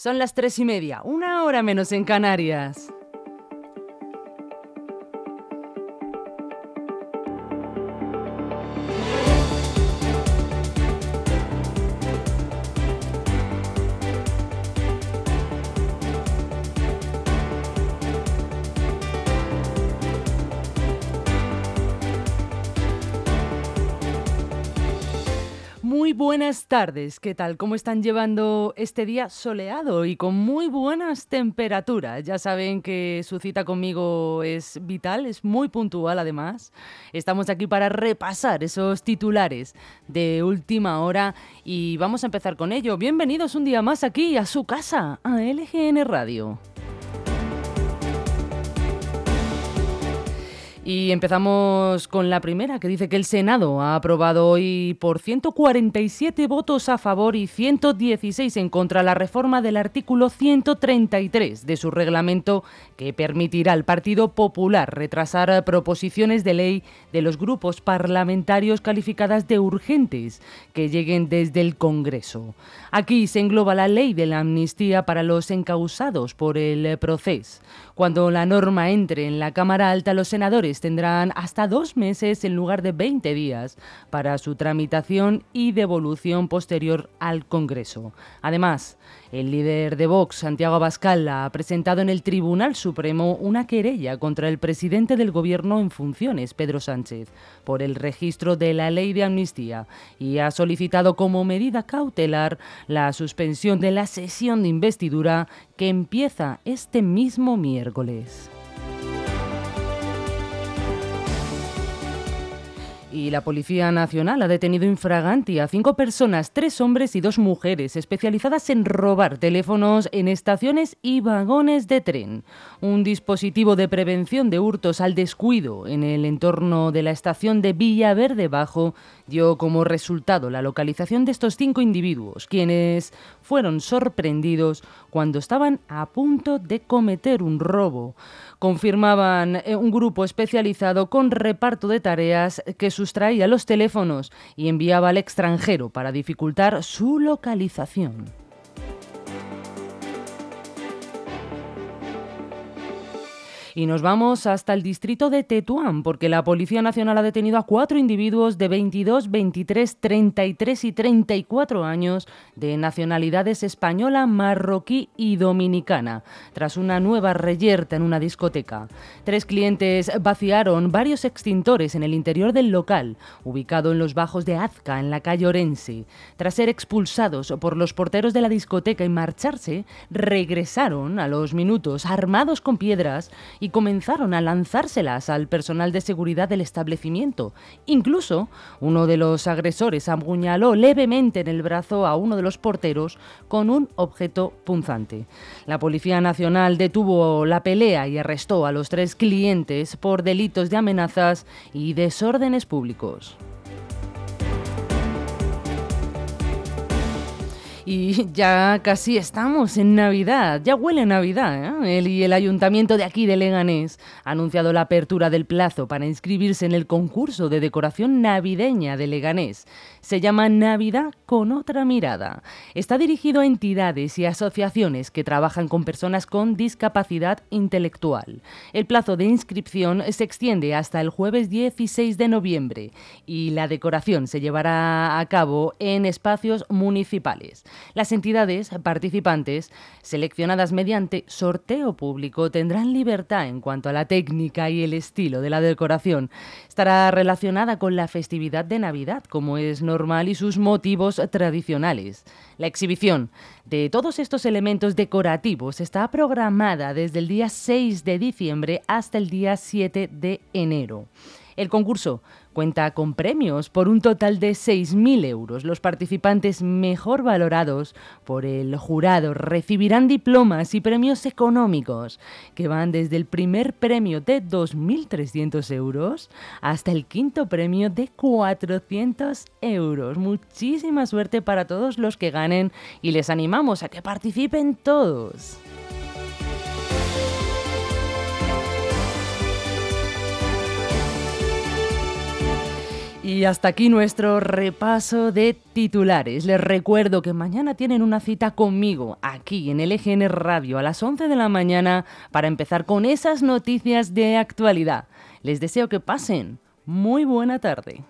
Son las tres y media, una hora menos en Canarias. Buenas tardes. ¿Qué tal? ¿Cómo están llevando este día soleado y con muy buenas temperaturas? Ya saben que su cita conmigo es vital, es muy puntual además. Estamos aquí para repasar esos titulares de última hora y vamos a empezar con ello. Bienvenidos un día más aquí a su casa, a LGN Radio. Y empezamos con la primera, que dice que el Senado ha aprobado hoy por 147 votos a favor y 116 en contra la reforma del artículo 133 de su reglamento que permitirá al Partido Popular retrasar proposiciones de ley de los grupos parlamentarios calificadas de urgentes que lleguen desde el Congreso. Aquí se engloba la ley de la amnistía para los encausados por el proceso. Cuando la norma entre en la Cámara Alta, los senadores tendrán hasta dos meses en lugar de 20 días para su tramitación y devolución posterior al Congreso. Además, el líder de Vox, Santiago Abascal, ha presentado en el Tribunal Supremo una querella contra el presidente del Gobierno en funciones, Pedro Sánchez, por el registro de la ley de amnistía y ha solicitado como medida cautelar la suspensión de la sesión de investidura que empieza este mismo miércoles. Y la Policía Nacional ha detenido infraganti a cinco personas, tres hombres y dos mujeres, especializadas en robar teléfonos en estaciones y vagones de tren. Un dispositivo de prevención de hurtos al descuido en el entorno de la estación de Villaverde Bajo dio como resultado la localización de estos cinco individuos, quienes fueron sorprendidos cuando estaban a punto de cometer un robo confirmaban eh, un grupo especializado con reparto de tareas que sustraía los teléfonos y enviaba al extranjero para dificultar su localización. Y nos vamos hasta el distrito de Tetuán, porque la Policía Nacional ha detenido a cuatro individuos de 22, 23, 33 y 34 años de nacionalidades española, marroquí y dominicana, tras una nueva reyerta en una discoteca. Tres clientes vaciaron varios extintores en el interior del local, ubicado en los bajos de Azca, en la calle Orense. Tras ser expulsados por los porteros de la discoteca y marcharse, regresaron a los minutos armados con piedras y comenzaron a lanzárselas al personal de seguridad del establecimiento. Incluso uno de los agresores apuñaló levemente en el brazo a uno de los porteros con un objeto punzante. La Policía Nacional detuvo la pelea y arrestó a los tres clientes por delitos de amenazas y desórdenes públicos. Y ya casi estamos en Navidad, ya huele Navidad. ¿eh? y el ayuntamiento de aquí de Leganés ha anunciado la apertura del plazo para inscribirse en el concurso de decoración navideña de Leganés. Se llama Navidad con otra mirada. Está dirigido a entidades y asociaciones que trabajan con personas con discapacidad intelectual. El plazo de inscripción se extiende hasta el jueves 16 de noviembre y la decoración se llevará a cabo en espacios municipales. Las entidades participantes, seleccionadas mediante sorteo público, tendrán libertad en cuanto a la técnica y el estilo de la decoración. Estará relacionada con la festividad de Navidad, como es normal, y sus motivos tradicionales. La exhibición de todos estos elementos decorativos está programada desde el día 6 de diciembre hasta el día 7 de enero. El concurso cuenta con premios por un total de 6.000 euros. Los participantes mejor valorados por el jurado recibirán diplomas y premios económicos que van desde el primer premio de 2.300 euros hasta el quinto premio de 400 euros. Muchísima suerte para todos los que ganen y les animamos a que participen todos. Y hasta aquí nuestro repaso de titulares. Les recuerdo que mañana tienen una cita conmigo aquí en el EGN Radio a las 11 de la mañana para empezar con esas noticias de actualidad. Les deseo que pasen muy buena tarde.